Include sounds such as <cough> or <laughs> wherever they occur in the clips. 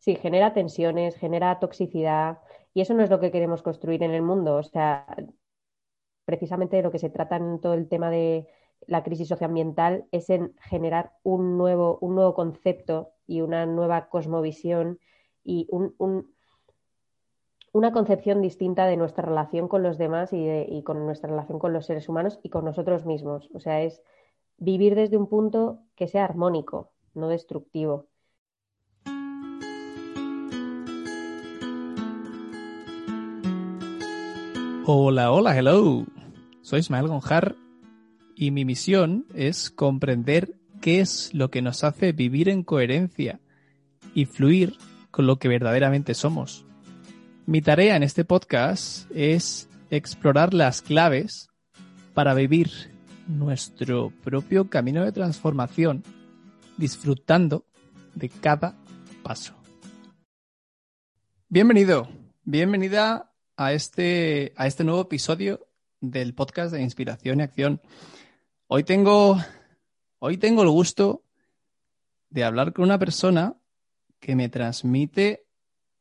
sí, genera tensiones, genera toxicidad y eso no es lo que queremos construir en el mundo. O sea, precisamente de lo que se trata en todo el tema de la crisis socioambiental es en generar un nuevo, un nuevo concepto y una nueva cosmovisión y una concepción distinta de nuestra relación con los demás y, y, con nuestra relación con los seres humanos y con nosotros mismos. O sea, es vivir desde un punto que sea armónico, no destructivo. Hola, hola, hello. Soy Ismael Gonjar y mi misión es comprender qué es lo que nos hace vivir en coherencia y fluir con lo que verdaderamente somos. Mi tarea en este podcast es explorar las claves para vivir nuestro propio camino de transformación, disfrutando de cada paso. Bienvenido, bienvenida a este, a este nuevo episodio del podcast de Inspiración y Acción. Hoy tengo, hoy tengo el gusto de hablar con una persona que me transmite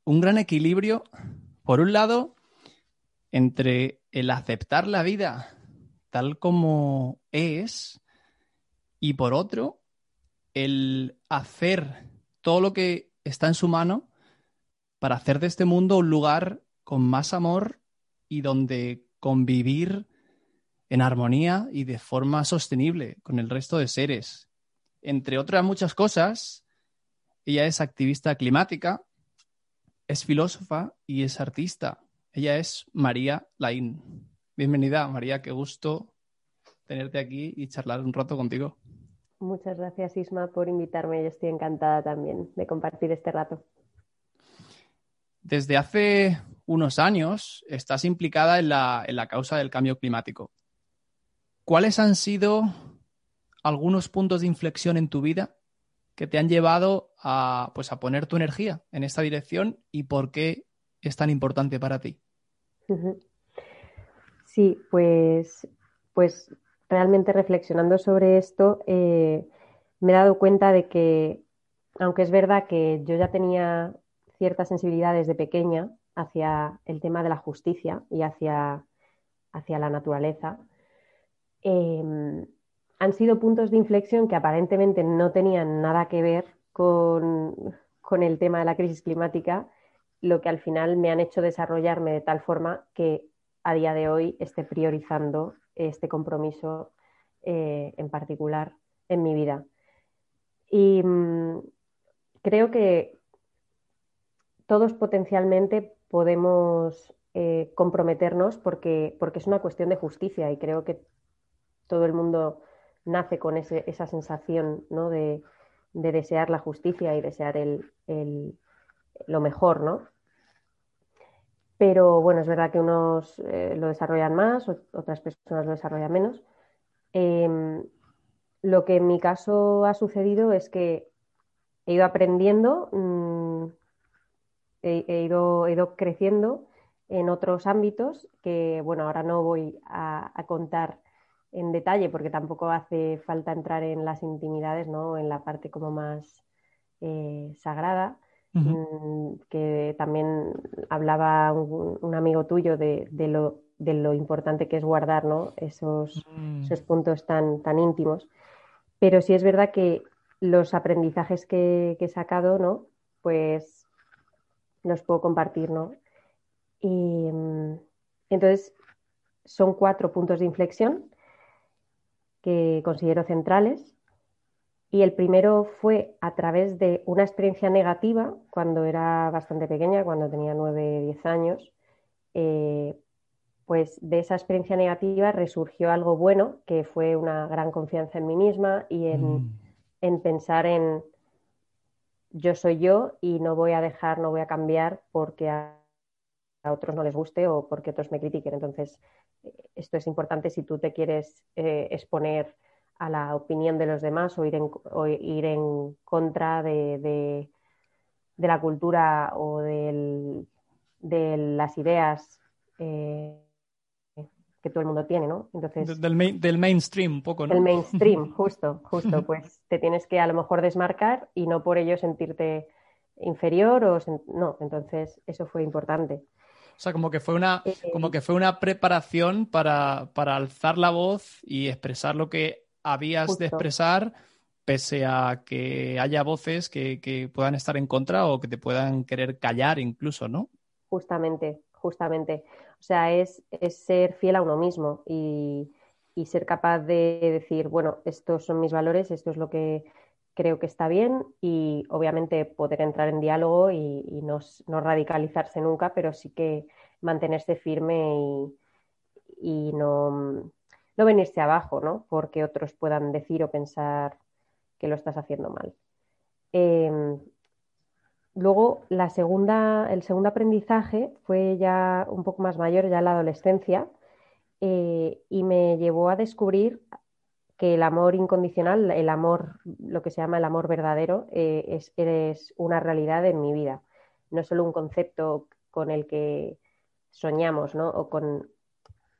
un gran equilibrio, por un lado, entre el aceptar la vida tal como es y por otro, el hacer todo lo que está en su mano para hacer de este mundo un lugar con más amor y donde convivir en armonía y de forma sostenible con el resto de seres. Entre otras muchas cosas, ella es activista climática, es filósofa y es artista. Ella es María Laín. Bienvenida, María, qué gusto tenerte aquí y charlar un rato contigo. Muchas gracias, Isma, por invitarme. Yo estoy encantada también de compartir este rato. Desde hace unos años estás implicada en la, causa del cambio climático. ¿Cuáles han sido algunos puntos de inflexión en tu vida que te han llevado a, pues, a poner tu energía en esta dirección y por qué es tan importante para ti? Sí, pues, pues realmente reflexionando sobre esto, eh, me he dado cuenta de que, aunque es verdad que yo ya tenía ciertas sensibilidades de pequeña, hacia el tema de la justicia y hacia, hacia la naturaleza, em, han sido puntos de inflexión que aparentemente no tenían nada que ver con, con el tema de la crisis climática, lo que al final me han hecho desarrollarme de tal forma que a día de hoy esté priorizando este compromiso eh, en particular en mi vida. Y mm, creo que todos potencialmente podemos eh, comprometernos porque, porque es una cuestión de justicia y creo que todo el mundo nace con esa sensación ¿no? de, desear la justicia y desear el, lo mejor, ¿no? Pero bueno, es verdad que unos eh, lo desarrollan más, otras personas lo desarrollan menos. Em, lo que en mi caso ha sucedido es que he ido aprendiendo mm, he, ido, ido, creciendo en otros ámbitos que, bueno, ahora no voy a, contar en detalle porque tampoco hace falta entrar en las intimidades, ¿no? En la parte como más eh, sagrada, mm, que también hablaba un, amigo tuyo de, lo, de, lo, importante que es guardar, ¿no? Esos, mm. esos puntos tan, tan íntimos. Pero sí es verdad que los aprendizajes que, que he sacado, ¿no? Pues los puedo compartir, ¿no? Y mm, entonces son cuatro puntos de inflexión que considero centrales. Y el primero fue a través de una experiencia negativa cuando era bastante pequeña, cuando tenía 9, 10 años. Eh, pues de esa experiencia negativa resurgió algo bueno, que fue una gran confianza en mí misma y en, mm. en pensar en, yo soy yo y no voy a dejar, no voy a cambiar porque a, otros no les guste o porque otros me critiquen. Entonces, eh, esto es importante si tú te quieres eh, exponer a la opinión de los demás o ir en, contra de, la cultura o de las ideas. Eh, que todo el mundo tiene, ¿no? Entonces, del, del mainstream un poco, ¿no? Del mainstream, <laughs> justo, justo, pues te tienes que a lo mejor desmarcar y no por ello sentirte inferior o no, entonces eso fue importante. O sea, como que fue una, eh, como que fue una preparación para, para, alzar la voz y expresar lo que habías de expresar, pese a que haya voces que, que, puedan estar en contra o que te puedan querer callar incluso, ¿no? Justamente, justamente. O sea, es, es ser fiel a uno mismo y, y ser capaz de decir, bueno, estos son mis valores, esto es lo que creo que está bien y obviamente poder entrar en diálogo y, no, radicalizarse nunca, pero sí que mantenerse firme y, no, no, venirse abajo, ¿no? Porque otros puedan decir o pensar que lo estás haciendo mal. Em, luego, la segunda, el segundo aprendizaje fue ya un poco más mayor, ya la adolescencia, eh, y me llevó a descubrir que el amor incondicional, el amor, lo que se llama el amor verdadero, eh, es, una realidad en mi vida. No solo un concepto con el que soñamos, ¿no? O con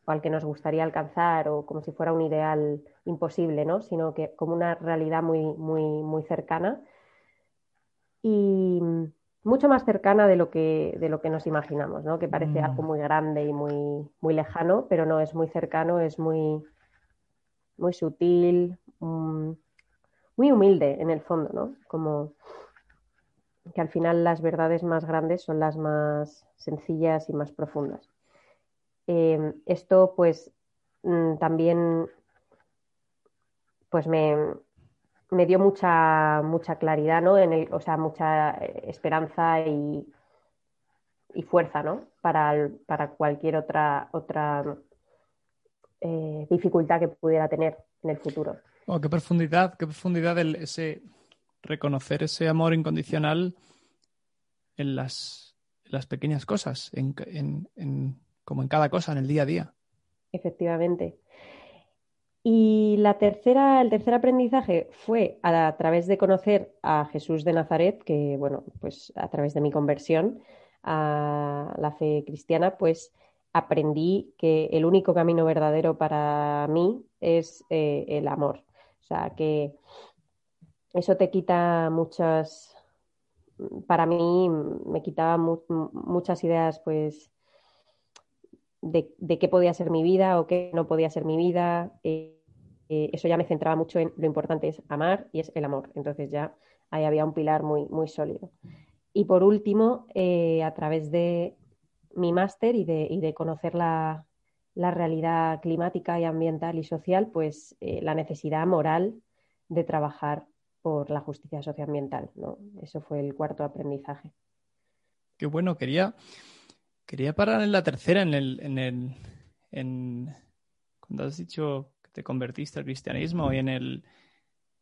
al que nos gustaría alcanzar, o como si fuera un ideal imposible, ¿no? Sino que como una realidad muy, muy, muy cercana. Y mucho más cercana de lo que, de lo que nos imaginamos, ¿no? Que parece mm. algo muy grande y muy, muy lejano, pero no, es muy cercano, es muy, muy sutil, mm, muy humilde en el fondo, ¿no? Como que al final las verdades más grandes son las más sencillas y más profundas. Em, esto pues mm, también pues me, dio mucha, mucha claridad, ¿no? En el, o sea, mucha eh, esperanza y, y fuerza, ¿no? Para, para cualquier otra, otra eh, dificultad que pudiera tener en el futuro. Oh, qué profundidad, qué profundidad ese reconocer ese amor incondicional en las, las pequeñas cosas, en, como en cada cosa, en el día a día. Efectivamente. Y la tercera, el tercer aprendizaje fue a, través de conocer a Jesús de Nazaret, que bueno, pues a través de mi conversión a la fe cristiana, pues aprendí que el único camino verdadero para mí es eh, el amor. O sea, que eso te quita muchas, para mí me quitaba muchas ideas, pues, de, qué podía ser mi vida o qué no podía ser mi vida. Eh, eh, eso ya me centraba mucho en lo importante es amar y es el amor. Entonces ya ahí había un pilar muy, muy sólido. Y por último, a través de mi máster y de, conocer la, realidad climática y ambiental y social, pues eh, la necesidad moral de trabajar por la justicia socioambiental. ¿no? Eso fue el cuarto aprendizaje. Qué bueno, quería, quería parar en la tercera, en el, en el en, cuando has dicho que te convertiste al cristianismo y en el,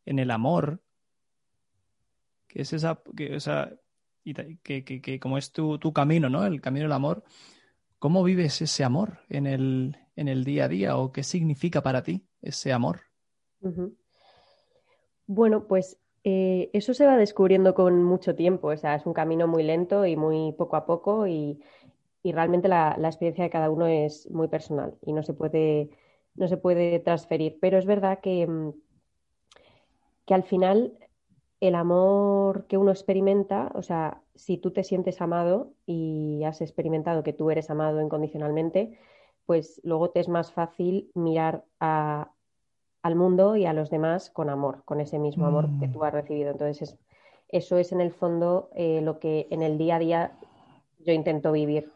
en el amor, que es esa, que, o que, que, como es tu, camino, ¿no? El camino del amor. ¿Cómo vives ese amor en el, en el día a día o qué significa para ti ese amor? Bueno, pues eh, eso se va descubriendo con mucho tiempo. O sea, es un camino muy lento y muy poco a poco y, realmente la, experiencia de cada uno es muy personal y no se puede, no se puede transferir. Pero es verdad que, mm, que al final el amor que uno experimenta, o sea, si tú te sientes amado y has experimentado que tú eres amado incondicionalmente, pues luego te es más fácil mirar al mundo y a los demás con amor, con ese mismo amor que mm. tú has recibido. Entonces, eso es en el fondo eh, lo que en el día a día yo intento vivir.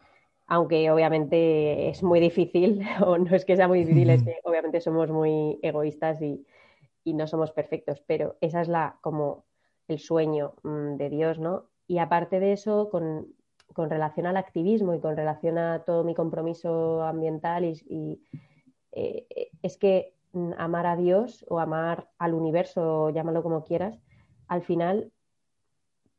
Aunque obviamente es muy difícil, <laughs> o no es que sea muy difícil, es que obviamente somos muy egoístas y, y no somos perfectos, pero esa es la como el sueño mm, de Dios, ¿no? Y aparte de eso, con, relación al activismo y con relación a todo mi compromiso ambiental, y, eh, es que mm, amar a Dios o amar al universo, llámalo como quieras, al final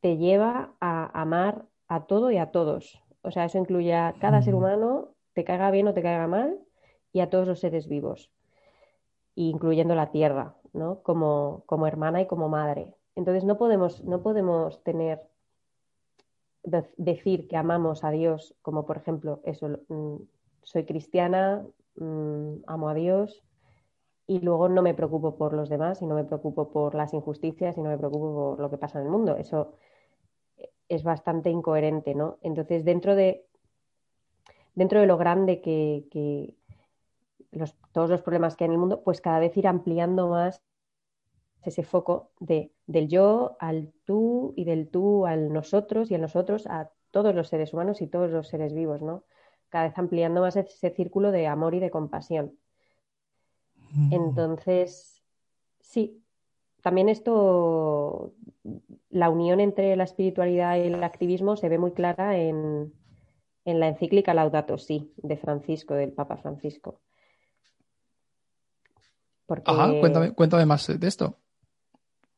te lleva a amar a todo y a todos. O sea, eso incluye a cada ser humano, te caiga bien o te caiga mal, y a todos los seres vivos, incluyendo la tierra, ¿no? Como, como hermana y como madre. Entonces no podemos, no podemos tener, decir que amamos a Dios, como por ejemplo, eso, mm, soy cristiana, mm, amo a Dios, y luego no me preocupo por los demás y no me preocupo por las injusticias y no me preocupo por lo que pasa en el mundo. Eso es bastante incoherente, ¿no? Entonces, dentro de, dentro de lo grande que, todos los problemas que hay en el mundo, pues cada vez ir ampliando más ese foco de, del yo al tú y del tú al nosotros y el nosotros a todos los seres humanos y todos los seres vivos, ¿no? Cada vez ampliando más ese círculo de amor y de compasión. Mm. Entonces, sí, también esto, la unión entre la espiritualidad y el activismo se ve muy clara en, la encíclica Laudato Si de Francisco, del Papa Francisco. Ajá, cuéntame, cuéntame más de esto.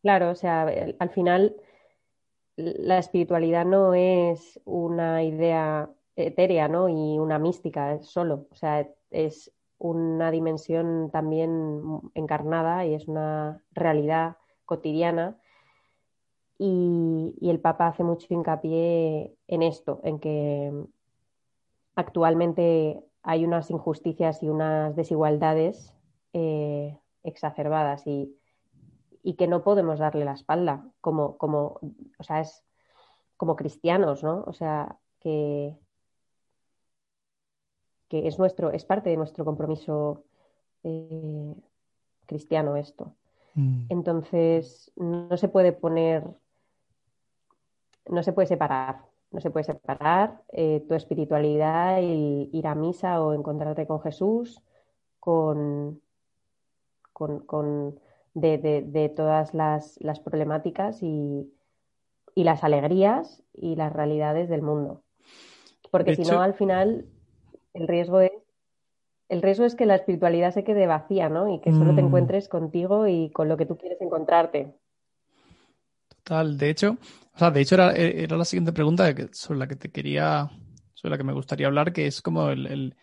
Claro, o sea, al final la espiritualidad no es una idea etérea, ¿no? Y una mística solo. O sea, es una dimensión también encarnada y es una realidad cotidiana. Y, el Papa hace mucho hincapié en esto, en que actualmente hay unas injusticias y unas desigualdades eh, exacerbadas y, que no podemos darle la espalda como, como, o sea, es como cristianos, ¿no? O sea, que, que es nuestro, es parte de nuestro compromiso eh, cristiano esto. Mm. Entonces, no se puede poner, no se puede separar, no se puede separar eh, tu espiritualidad y ir a misa o encontrarte con Jesús con, con, de, todas las, problemáticas y, las alegrías y las realidades del mundo. Porque si no, al final el riesgo es el riesgo es que la espiritualidad se quede vacía, ¿no? Y que solo te mm. encuentres contigo y con lo que tú quieres encontrarte. Total, de hecho, o sea, de hecho era, la siguiente pregunta sobre la que te quería, sobre la que me gustaría hablar, que es como el,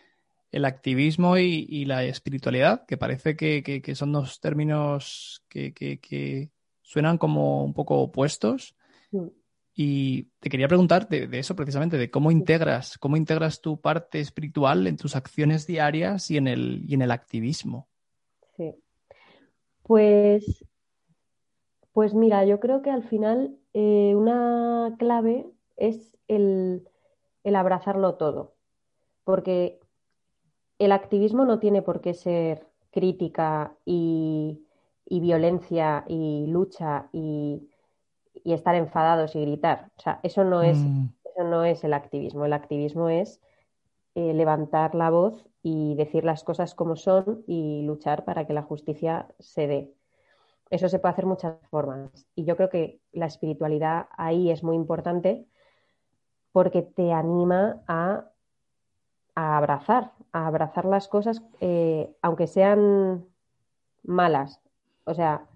activismo y, la espiritualidad, que parece que, son dos términos que, suenan como un poco opuestos. Mm. Y te quería preguntar de, eso precisamente, de cómo integras, cómo integras tu parte espiritual en tus acciones diarias y en el, y en el activismo. Sí. Pues, pues mira, yo creo que al final eh, una clave es el, abrazarlo todo. Porque el activismo no tiene por qué ser crítica y violencia y lucha y y estar enfadados y gritar. O sea, eso no es, mm. eso no es el activismo. El activismo es eh, levantar la voz y decir las cosas como son y luchar para que la justicia se dé. Eso se puede hacer muchas formas. Y yo creo que la espiritualidad ahí es muy importante porque te anima a, abrazar, a abrazar las cosas, eh, aunque sean malas. O sea,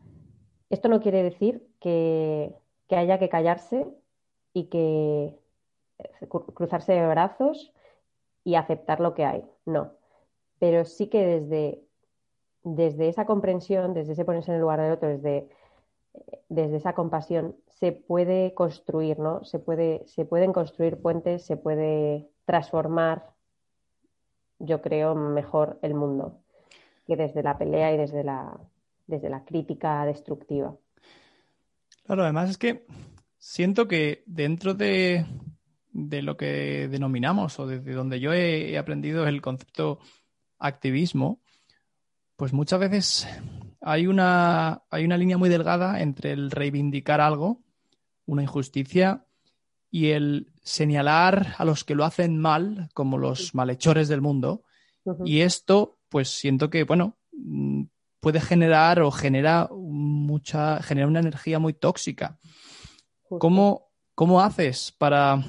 esto no quiere decir que, que haya que callarse y que eh, cruzarse de brazos y aceptar lo que hay. No. Pero sí que desde, desde esa comprensión, desde ese ponerse en el lugar del otro, desde, desde esa compasión, se puede construir, ¿no? Se, puede, se pueden construir puentes, se puede transformar, yo creo, mejor el mundo que desde la pelea y desde la, desde la crítica destructiva. Claro, además es que siento que dentro de, lo que denominamos o desde donde yo he, aprendido el concepto activismo, pues muchas veces hay una, hay una línea muy delgada entre el reivindicar algo, una injusticia, y el señalar a los que lo hacen mal como los malhechores del mundo. Y esto, pues siento que, bueno, puede generar o genera mucha, genera una energía muy tóxica. ¿Cómo, ¿Cómo, haces para,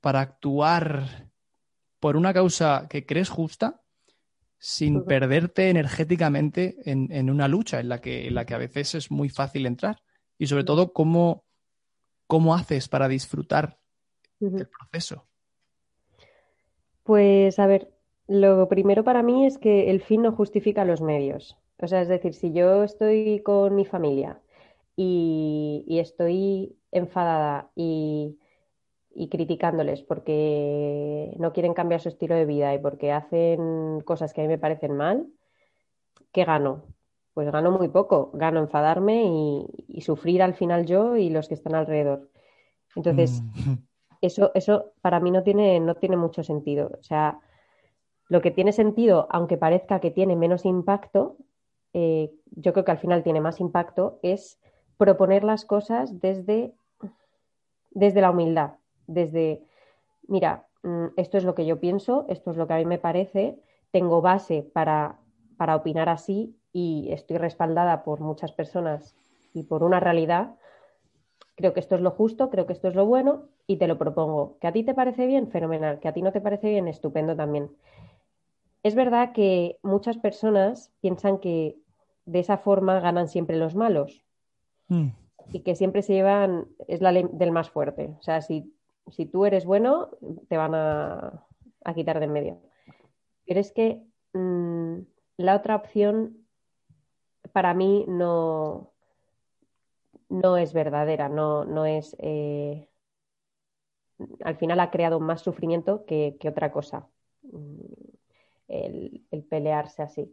para actuar por una causa que crees justa sin perderte energéticamente en, una lucha en la, que, en la que a veces es muy fácil entrar? Y sobre todo, ¿cómo, cómo haces para disfrutar del proceso? Pues a ver, lo primero para mí es que el fin no justifica los medios. O sea, es decir, si yo estoy con mi familia y, estoy enfadada y, criticándoles porque no quieren cambiar su estilo de vida y porque hacen cosas que a mí me parecen mal, ¿qué gano? Pues gano muy poco. Gano enfadarme y, y sufrir al final yo y los que están alrededor. Entonces, Mm. <laughs> eso, eso para mí no tiene, no tiene mucho sentido. O sea, lo que tiene sentido, aunque parezca que tiene menos impacto, eh, yo creo que al final tiene más impacto, es proponer las cosas desde, desde la humildad, desde, mira, mm, esto es lo que yo pienso, esto es lo que a mí me parece, tengo base para, para opinar así y estoy respaldada por muchas personas y por una realidad. Creo que esto es lo justo, creo que esto es lo bueno y te lo propongo. ¿Que a ti te parece bien? Fenomenal. ¿Que a ti no te parece bien? Estupendo también. Es verdad que muchas personas piensan que de esa forma ganan siempre los malos Mm. y que siempre se llevan, es la ley del más fuerte. O sea, si, si tú eres bueno, te van a, a quitar de en medio. Pero es que mm, la otra opción para mí no, no es verdadera, no, no es... eh, al final ha creado más sufrimiento que, que otra cosa, mm, el, el pelearse así.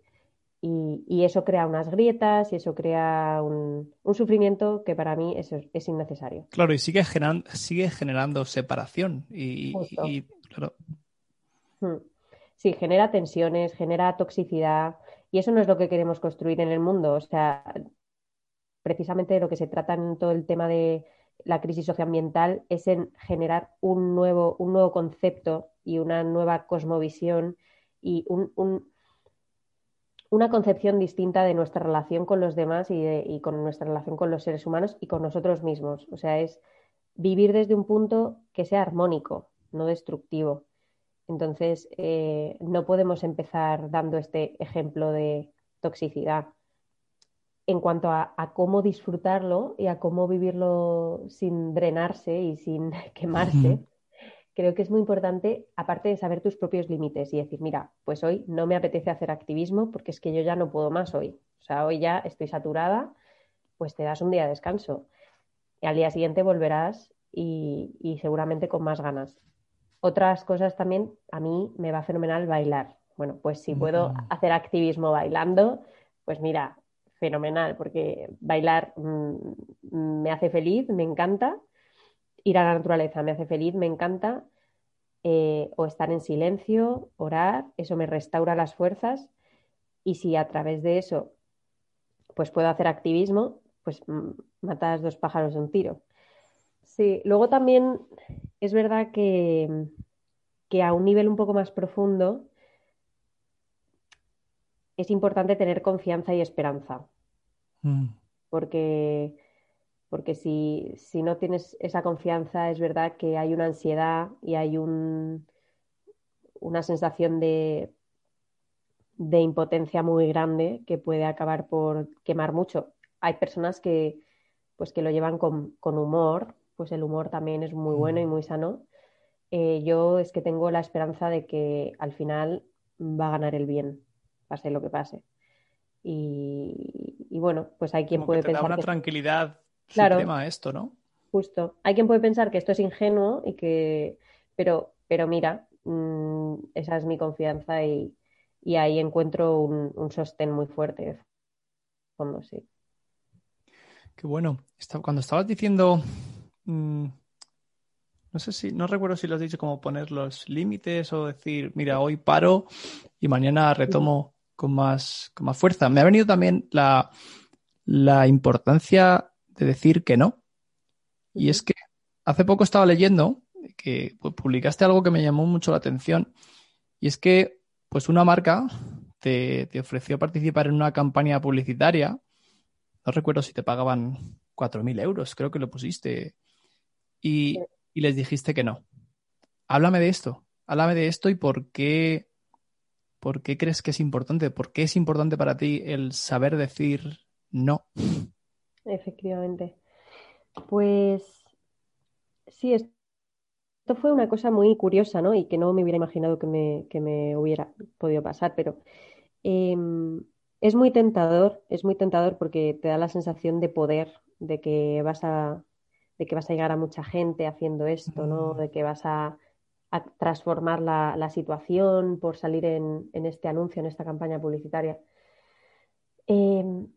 Y, y eso crea unas grietas y eso crea un, un sufrimiento que para mí es, es innecesario. Claro, y sigue, generan- sigue generando separación. Y, y, claro, Mm. Sí, genera tensiones, genera toxicidad y eso no es lo que queremos construir en el mundo. O sea, precisamente de lo que se trata en todo el tema de la crisis socioambiental es en generar un nuevo, un nuevo concepto y una nueva cosmovisión y un- un- una concepción distinta de nuestra relación con los demás y, con nuestra relación con los seres humanos y con nosotros mismos. O sea, es vivir desde un punto que sea armónico, no destructivo. Entonces, eh, no podemos empezar dando este ejemplo de toxicidad. En cuanto a, cómo disfrutarlo y a cómo vivirlo sin drenarse y sin <laughs> quemarse. Creo que es muy importante, aparte de saber tus propios límites y decir, mira, pues hoy no me apetece hacer activismo porque es que yo ya no puedo más hoy. O sea, hoy ya estoy saturada, pues te das un día de descanso. Y al día siguiente volverás y, y seguramente con más ganas. Otras cosas también, a mí me va fenomenal bailar. Bueno, pues si puedo hacer activismo bailando, pues mira, fenomenal, porque bailar mm, me hace feliz, me encanta. Ir a la naturaleza me hace feliz, me encanta. Eh, o estar en silencio, orar, eso me restaura las fuerzas. Y si a través de eso pues puedo hacer activismo, pues mm, matas dos pájaros de un tiro. Sí, luego también es verdad que, que a un nivel un poco más profundo es importante tener confianza y esperanza, Mm. porque, porque si, si no tienes esa confianza, es verdad que hay una ansiedad y hay un, una sensación de, de impotencia muy grande que puede acabar por quemar mucho. Hay personas que, pues, que lo llevan con, con humor, pues el humor también es muy bueno y muy sano. Eh, yo es que tengo la esperanza de que al final va a ganar el bien, pase lo que pase. Y, y bueno, pues hay quien Como puede que te da una que tranquilidad Claro. esto, ¿no? justo, hay quien puede pensar que esto es ingenuo y que, pero, pero mira, mm, esa es mi confianza y, y ahí encuentro un, un sostén muy fuerte de fondo, sí. Qué bueno. Cuando estabas diciendo, mm, no sé si, no recuerdo si lo has dicho como poner los límites o decir, mira, hoy paro y mañana retomo con más, con más fuerza. Me ha venido también la, la importancia de decir que no. Y es que hace poco estaba leyendo que pues, publicaste algo que me llamó mucho la atención. Y es que, pues, una marca te, te ofreció participar en una campaña publicitaria. No recuerdo si te pagaban 4.000 euros, creo que lo pusiste. Y, Sí. y les dijiste que no. Háblame de esto. Háblame de esto y por qué, por qué crees que es importante. ¿Por qué es importante para ti el saber decir no? Efectivamente. Pues sí, es- esto fue una cosa muy curiosa, ¿no? Y que no me hubiera imaginado que me, que me hubiera podido pasar, pero em, es muy tentador, es muy tentador porque te da la sensación de poder, de que vas a, de que vas a llegar a mucha gente haciendo esto, ¿no? Mm. De que vas a, a transformar la, la situación por salir en, en este anuncio, en esta campaña publicitaria. Em,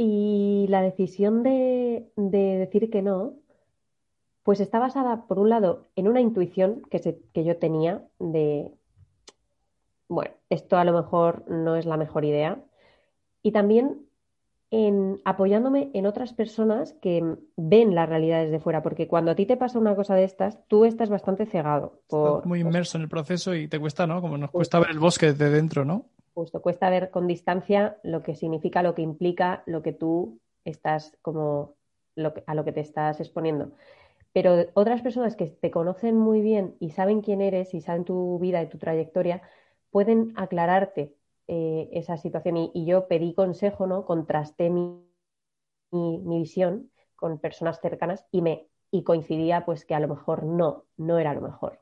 y la decisión de, de decir que no, Pues está basada, por un lado, en una intuición que, que yo tenía de, bueno, esto a lo mejor no es la mejor idea. Y también en apoyándome en otras personas que ven la realidad desde fuera, porque cuando a ti te pasa una cosa de estas, tú estás bastante cegado. Por, muy inmerso en el proceso y te cuesta, ¿no? Como nos cuesta ver el bosque desde dentro, ¿no? Justo, cuesta ver con distancia lo que significa, lo que implica, lo que tú estás como a lo que te estás exponiendo. Pero otras personas que te conocen muy bien y saben quién eres y saben tu vida y tu trayectoria, pueden aclararte eh, esa situación. Y, yo pedí consejo, ¿no? Contrasté mi, mi, visión con personas cercanas y me y coincidía pues que a lo mejor no, no era lo mejor.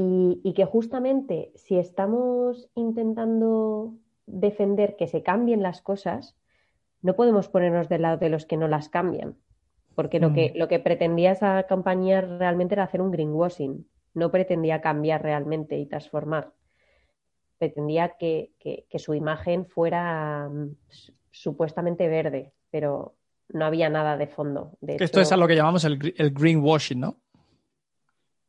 Y, y, que justamente si estamos intentando defender que se cambien las cosas, no podemos ponernos del lado de los que no las cambian, porque lo, que, mm. lo que pretendía esa compañía realmente era hacer un greenwashing, no pretendía cambiar realmente y transformar pretendía que, su imagen fuera mm, supuestamente verde, pero no había nada de fondo. De Esto es a lo que llamamos el, greenwashing, ¿no?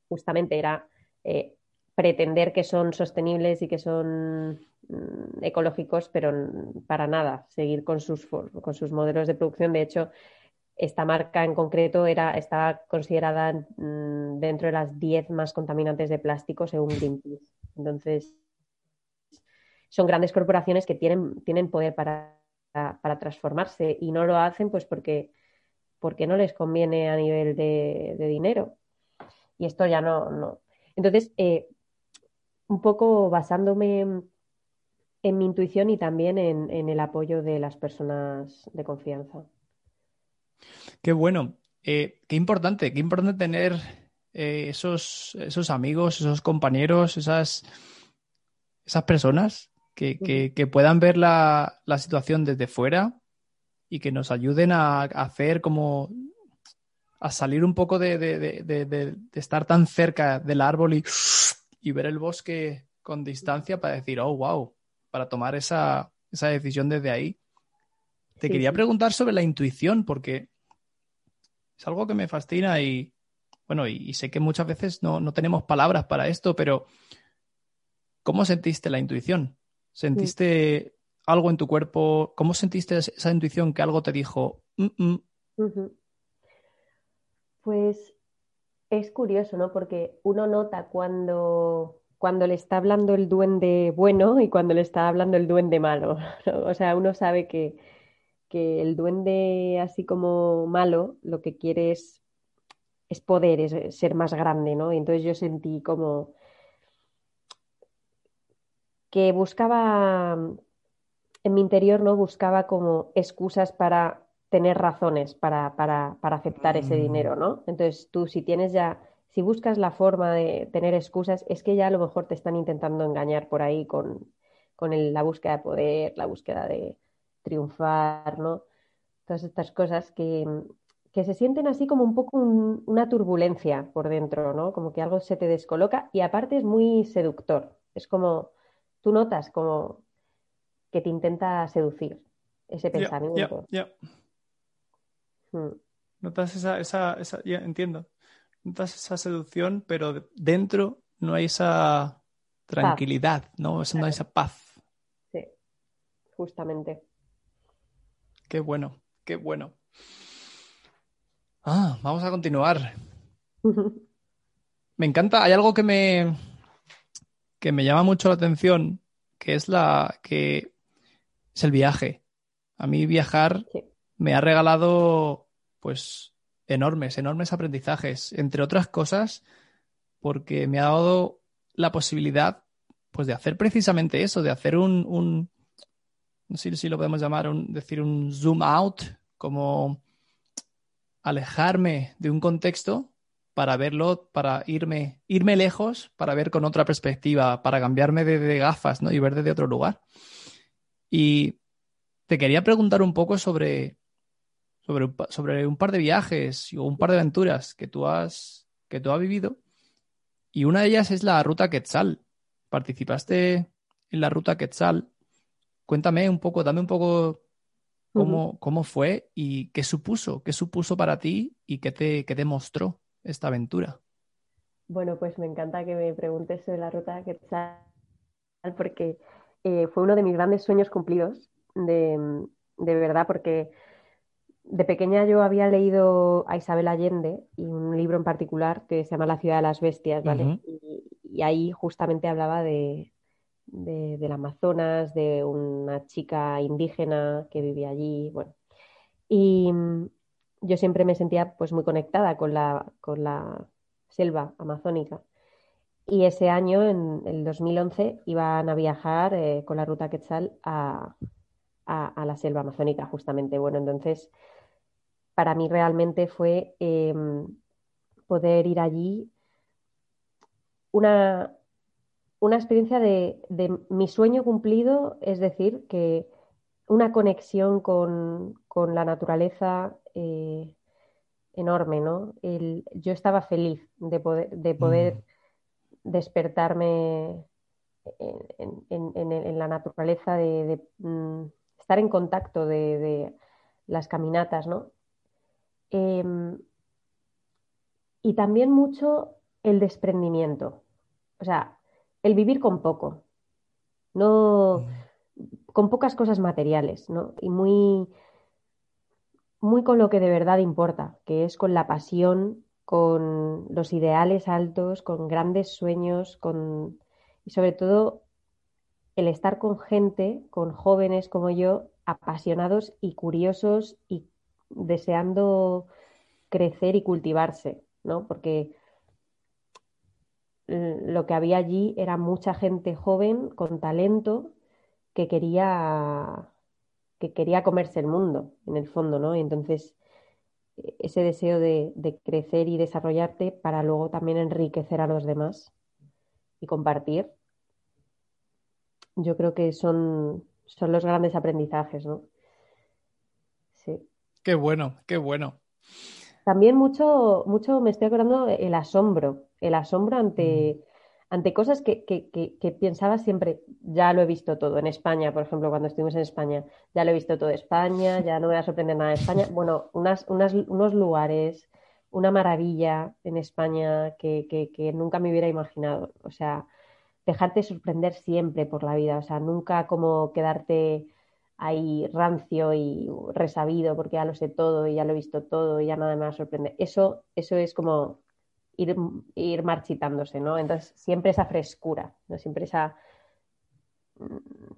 Justamente era eh, pretender que son sostenibles y que son mm, ecológicos, pero para nada, seguir con sus, con sus modelos de producción. De hecho, esta marca en concreto era, estaba considerada dentro de las 10 más contaminantes de plástico según Greenpeace. Entonces, son grandes corporaciones que tienen, tienen poder para, para, transformarse y no lo hacen pues porque, porque no les conviene a nivel de, dinero. Y esto ya no. Entonces, eh, un poco basándome en, mi intuición y también en, el apoyo de las personas de confianza. Qué bueno, eh, qué importante, qué importante tener eh, esos, esos amigos, esos compañeros, esas, esas personas que, puedan ver la, situación desde fuera y que nos ayuden a, hacer como a salir un poco de, estar tan cerca del árbol y, y, ver el bosque con distancia para decir, oh, wow, para tomar esa, decisión desde ahí. Te quería preguntar sobre la intuición, porque es algo que me fascina y, bueno, y, sé que muchas veces no, no, tenemos palabras para esto, pero ¿cómo sentiste la intuición? ¿Sentiste algo en tu cuerpo? ¿Cómo sentiste esa intuición que algo te dijo? Mm, mm"? Pues es curioso, ¿no? Porque uno nota cuando, cuando le está hablando el duende bueno y cuando le está hablando el duende malo. <laughs> O sea, uno sabe que, que el duende así como malo lo que quiere es, es poder, es ser más grande, ¿no? Y entonces yo sentí como que buscaba, en mi interior, ¿no? Buscaba como excusas para tener razones para, para, para aceptar ese mm. dinero, ¿no? Entonces tú si tienes ya, si buscas la forma de tener excusas, es que ya a lo mejor te están intentando engañar por ahí con, con la búsqueda de poder, la búsqueda de triunfar, ¿no? Todas estas cosas que, que se sienten así como un poco una turbulencia por dentro, ¿no? Como que algo se te descoloca y aparte es muy seductor. Es como, tú notas como que te intenta seducir ese pensamiento. Hmm. Notas esa, esa, esa ya entiendo. Notas esa seducción, pero dentro no hay esa tranquilidad, ¿no? No hay esa paz. Sí, justamente. Qué bueno, qué bueno. Ah, vamos a continuar. <laughs> me encanta, hay algo que me, que me llama mucho la atención, que es la que es el viaje. A mí viajar me ha regalado pues enormes, enormes aprendizajes, entre otras cosas, porque me ha dado la posibilidad pues de hacer precisamente eso, de hacer un, un no sé si lo podemos llamar, un, decir un zoom out, como alejarme de un contexto para verlo, para irme, irme lejos, para ver con otra perspectiva, para cambiarme de, gafas ¿no? y ver desde otro lugar. Y te quería preguntar un poco sobre, sobre, sobre un par de viajes o un par de aventuras que tú has, que tú has vivido. Y una de ellas es la ruta Quetzal. Participaste en la ruta Quetzal. Cuéntame un poco, dame un poco cómo, cómo fue y qué supuso, qué supuso para ti y qué te, qué te mostró esta aventura. Bueno, pues me encanta que me preguntes sobre la ruta Quetzal porque eh, fue uno de mis grandes sueños cumplidos, de, de, verdad, porque de pequeña yo había leído a Isabel Allende y un libro en particular que se llama La ciudad de las bestias, ¿vale? Uh -huh. y, y, ahí justamente hablaba de, de, del Amazonas, de una chica indígena que vivía allí, bueno. Y yo siempre me sentía pues muy conectada con la, con la selva amazónica. Y ese año, en el 2011, iban a viajar eh, con la ruta Quetzal a, a, a, la selva amazónica, justamente. Bueno, entonces, para mí realmente fue eh, poder ir allí una, una experiencia de, de, mi sueño cumplido, es decir, que una conexión con, con la naturaleza eh, enorme, ¿no? El, yo estaba feliz de poder, de poder mm. despertarme en, en, en, en, la naturaleza, de, de mm, estar en contacto de, de, las caminatas, ¿no? Eh, y también mucho el desprendimiento. O sea, el vivir con poco, no con pocas cosas materiales, ¿no? Y muy, muy con lo que de verdad importa, que es con la pasión, con los ideales altos, con grandes sueños, con y sobre todo el estar con gente, con jóvenes como yo, apasionados y curiosos y deseando crecer y cultivarse, ¿no? Porque lo que había allí era mucha gente joven con talento que quería que quería comerse el mundo en el fondo, ¿no? Y entonces ese deseo de, de, crecer y desarrollarte para luego también enriquecer a los demás y compartir, yo creo que son, son los grandes aprendizajes, ¿no? Qué bueno, qué bueno. También mucho, mucho me estoy acordando el asombro, el asombro ante, mm. ante cosas que, que, que, que, pensaba siempre, ya lo he visto todo. En España, por ejemplo, cuando estuvimos en España, ya lo he visto todo. España, ya no me va a sorprender nada de España. Bueno, unas, unas, unos lugares, una maravilla en España que, que nunca me hubiera imaginado. O sea, dejarte sorprender siempre por la vida. O sea, nunca como quedarte ahí rancio y resabido porque ya lo sé todo y ya lo he visto todo y ya nada me va a sorprender. Eso, eso es como ir, ir marchitándose, ¿no? Entonces, siempre esa frescura, ¿no? Siempre esa... Mm,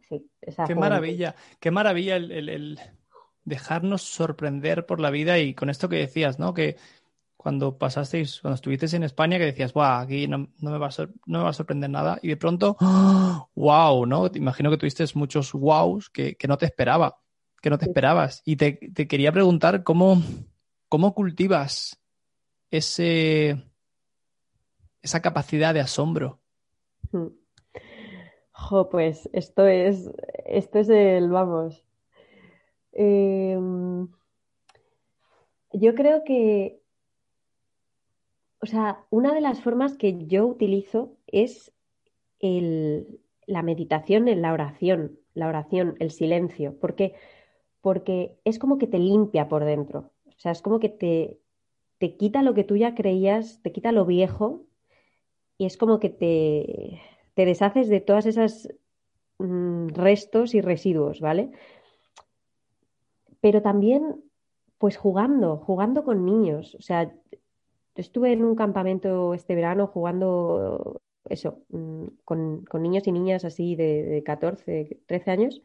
sí, esa qué maravilla, qué maravilla el, el, el, dejarnos sorprender por la vida y con esto que decías, ¿no? Que cuando pasasteis, cuando estuvisteis en España, que decías, guau, aquí no, me va a no, me a sorprender nada, y de pronto, <gasps> wow, ¿no? Te imagino que tuviste muchos wows que, no te esperaba, que no te esperabas. Y te, quería preguntar cómo, cómo cultivas ese, esa capacidad de asombro. Hmm. Jo, pues esto es, esto es el, vamos. Eh, yo creo que o sea, una de las formas que yo utilizo es el, la meditación en la oración, la oración, el silencio, porque, porque es como que te limpia por dentro, o sea, es como que te, te quita lo que tú ya creías, te quita lo viejo y es como que te, te deshaces de todas esas mmm, restos y residuos, ¿vale? Pero también, pues jugando, jugando con niños, o sea, estuve en un campamento este verano jugando eso, mm, con, niños y niñas así de, de, 14, 13 años.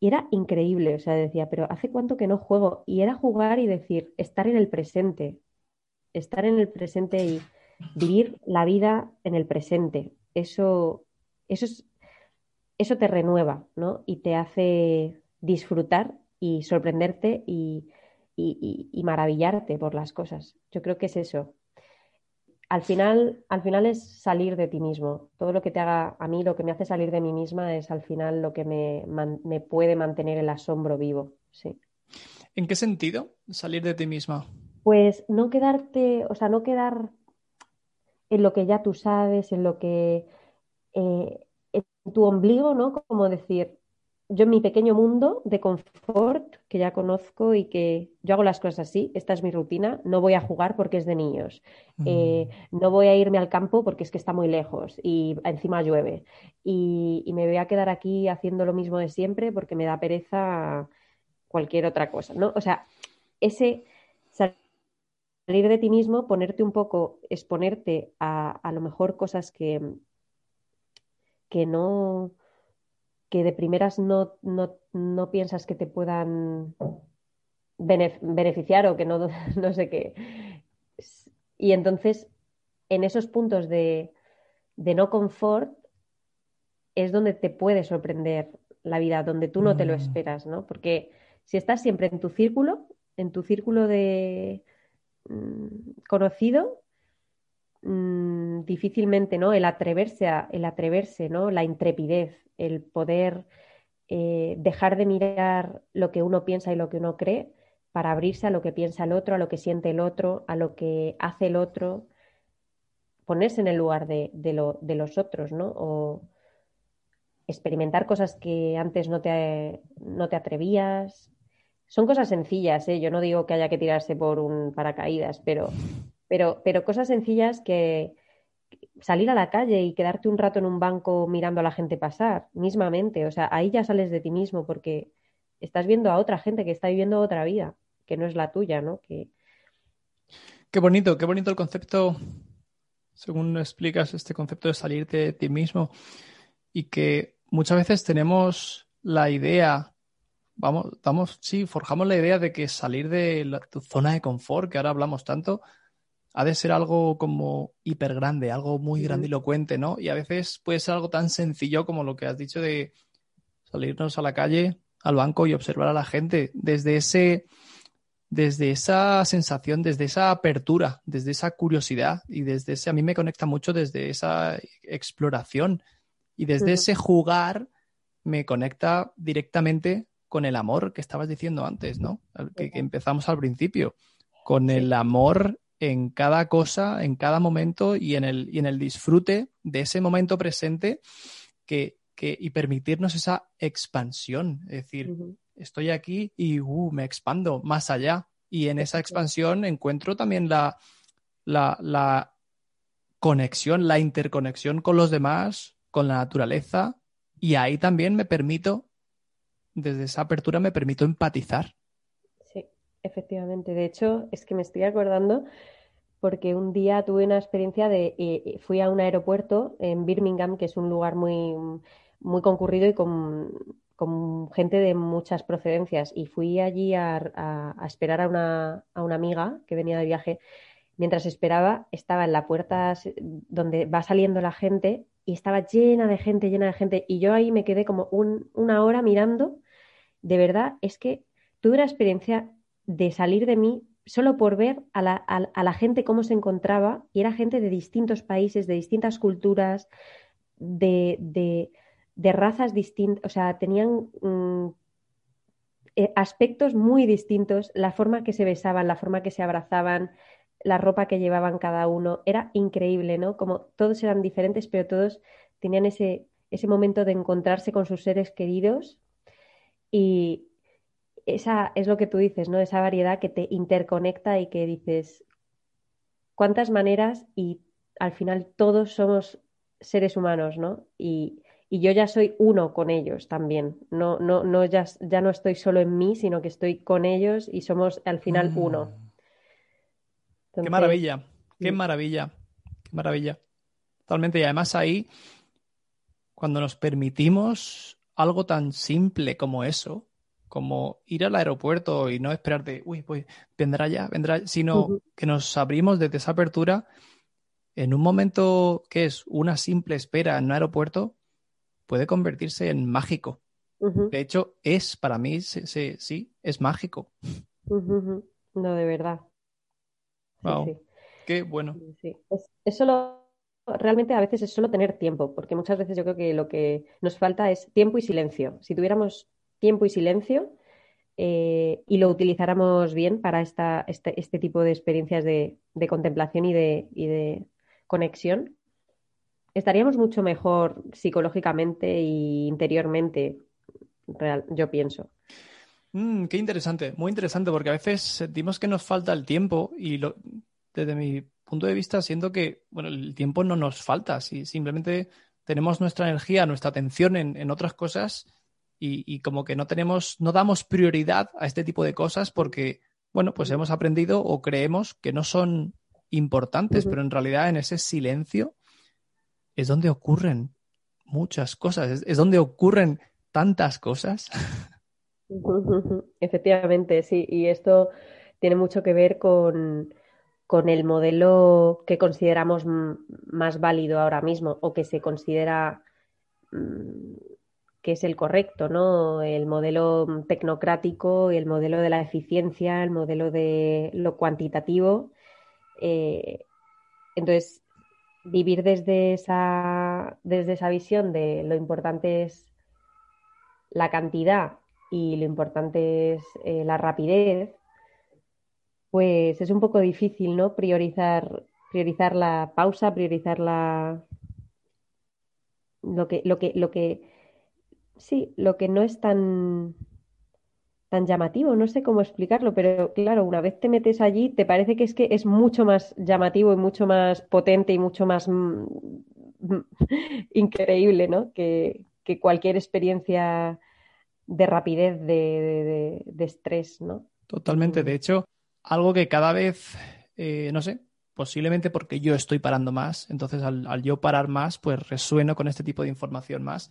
Y era increíble, o sea, decía, pero ¿hace cuánto que no juego? Y era jugar y decir, estar en el presente, estar en el presente y vivir la vida en el presente. Eso, eso, es, eso te renueva, ¿no? Y te hace disfrutar y sorprenderte y, y, y, y, maravillarte por las cosas. Yo creo que es eso. Al final, al final es salir de ti mismo. Todo lo que te haga a mí, lo que me hace salir de mí misma es al final lo que me, man, me puede mantener el asombro vivo. Sí. ¿En qué sentido salir de ti misma? Pues no quedarte, o sea, no quedar en lo que ya tú sabes, en lo que, eh, en tu ombligo, ¿no? Como decir, yo en mi pequeño mundo de confort que ya conozco y que yo hago las cosas así, esta es mi rutina, no voy a jugar porque es de niños, eh, mm. no voy a irme al campo porque es que está muy lejos y encima llueve y, me voy a quedar aquí haciendo lo mismo de siempre porque me da pereza cualquier otra cosa, ¿no? O sea, ese salir de ti mismo, ponerte un poco, exponerte a, a lo mejor cosas que, que no que de primeras no, no, piensas que te puedan beneficiar o que no, <laughs> no sé qué. Y entonces, en esos puntos de, de, no confort es donde te puede sorprender la vida, donde tú no te lo mm. esperas, ¿no? Porque si estás siempre en tu círculo, en tu círculo de mm, conocido, mm, difícilmente, ¿no? El atreverse a, el atreverse, ¿no? La intrepidez, el poder eh, dejar de mirar lo que uno piensa y lo que uno cree para abrirse a lo que piensa el otro, a lo que siente el otro, a lo que hace el otro, ponerse en el lugar de, los otros, ¿no? O experimentar cosas que antes no te, no te atrevías. Son cosas sencillas, ¿eh? Yo no digo que haya que tirarse por un paracaídas, pero, pero, pero cosas sencillas que, salir a la calle y quedarte un rato en un banco mirando a la gente pasar, mismamente. O sea, ahí ya sales de ti mismo porque estás viendo a otra gente que está viviendo otra vida, que no es la tuya, ¿no? Qué bonito, qué bonito el concepto, según explicas, este concepto de salir de ti mismo y que muchas veces tenemos la idea, vamos, vamos, sí, forjamos la idea de que salir de tu zona de confort, que ahora hablamos tanto, ha de ser algo como hiper grande, algo muy grandilocuente, ¿no? Y a veces puede ser algo tan sencillo como lo que has dicho de salirnos a la calle, al banco y observar a la gente desde ese desde esa sensación, desde esa apertura, desde esa curiosidad y desde ese a mí me conecta mucho desde esa exploración y desde ese jugar me conecta directamente con el amor que estabas diciendo antes, ¿no? Que, empezamos al principio, con el amor en cada cosa, en cada momento y en el, y en el disfrute de ese momento presente que, que, y permitirnos esa expansión. Es decir, estoy aquí y uh, me expando más allá. Y en esa expansión encuentro también la, la, la conexión, la interconexión con los demás, con la naturaleza. Y ahí también me permito, desde esa apertura, me permito empatizar Efectivamente, de hecho, es que me estoy acordando porque un día tuve una experiencia de, eh, eh, fui a un aeropuerto en Birmingham, que es un lugar muy, muy concurrido y con, gente de muchas procedencias, y fui allí a, esperar a una, a una, amiga que venía de viaje. Mientras esperaba, estaba en la puerta donde va saliendo la gente y estaba llena de gente, llena de gente, y yo ahí me quedé como una hora mirando. De verdad, es que tuve una experiencia de salir de mí solo por ver a la, gente cómo se encontraba y era gente de distintos países, de distintas culturas, de, razas distintas, o sea, tenían mm, eh, aspectos muy distintos, la forma que se besaban, la forma que se abrazaban, la ropa que llevaban cada uno, era increíble, ¿no? Como todos eran diferentes, pero todos tenían ese, ese momento de encontrarse con sus seres queridos y, esa es lo que tú dices, ¿no? Esa variedad que te interconecta y que dices cuántas maneras y al final todos somos seres humanos, ¿no? Y, yo ya soy uno con ellos también. No, no, no ya, ya, no estoy solo en mí, sino que estoy con ellos y somos al final mm. uno. qué maravilla, qué maravilla, qué maravilla. Totalmente. Y además ahí, cuando nos permitimos algo tan simple como eso, como ir al aeropuerto y no esperar de, uy, pues vendrá ya, vendrá, sino que nos abrimos desde esa apertura en un momento que es una simple espera en un aeropuerto, puede convertirse en mágico. De hecho, es para mí, sí, es mágico. No, de verdad. Wow. Qué bueno. Es, solo, realmente a veces es solo tener tiempo, porque muchas veces yo creo que lo que nos falta es tiempo y silencio. Si tuviéramos tiempo y silencio eh, y lo utilizáramos bien para esta, este, este tipo de experiencias de, contemplación y de, conexión, estaríamos mucho mejor psicológicamente e interiormente. real, yo pienso. Mm, qué interesante, muy interesante, porque a veces sentimos que nos falta el tiempo y desde mi punto de vista siento que bueno, el tiempo no nos falta, si simplemente tenemos nuestra energía, nuestra atención en, otras cosas y, como que no tenemos, no damos prioridad a este tipo de cosas porque, bueno, pues hemos aprendido o creemos que no son importantes, pero en realidad en ese silencio es donde ocurren muchas cosas, es donde ocurren tantas cosas. <laughs> Efectivamente, sí, y esto tiene mucho que ver con, con el modelo que consideramos más válido ahora mismo o que se considera mm, que es el correcto, ¿no? El modelo tecnocrático, el modelo de la eficiencia, el modelo de lo cuantitativo. Eh, entonces, vivir desde esa, desde esa visión de lo importante es la cantidad y lo importante es eh, la rapidez, pues es un poco difícil, ¿no? Priorizar, priorizar la pausa, priorizar la lo que, lo que, lo que sí, lo que no es tan tan llamativo, no sé cómo explicarlo, pero claro, una vez te metes allí, te parece que es que es mucho más llamativo y mucho más potente y mucho más mm, <laughs> increíble, ¿no? Que, cualquier experiencia de rapidez, de, de estrés, ¿no? Totalmente. De mm. hecho, algo que cada vez, eh, no sé, posiblemente porque yo estoy parando más, entonces al, yo parar más, pues resueno con este tipo de información más.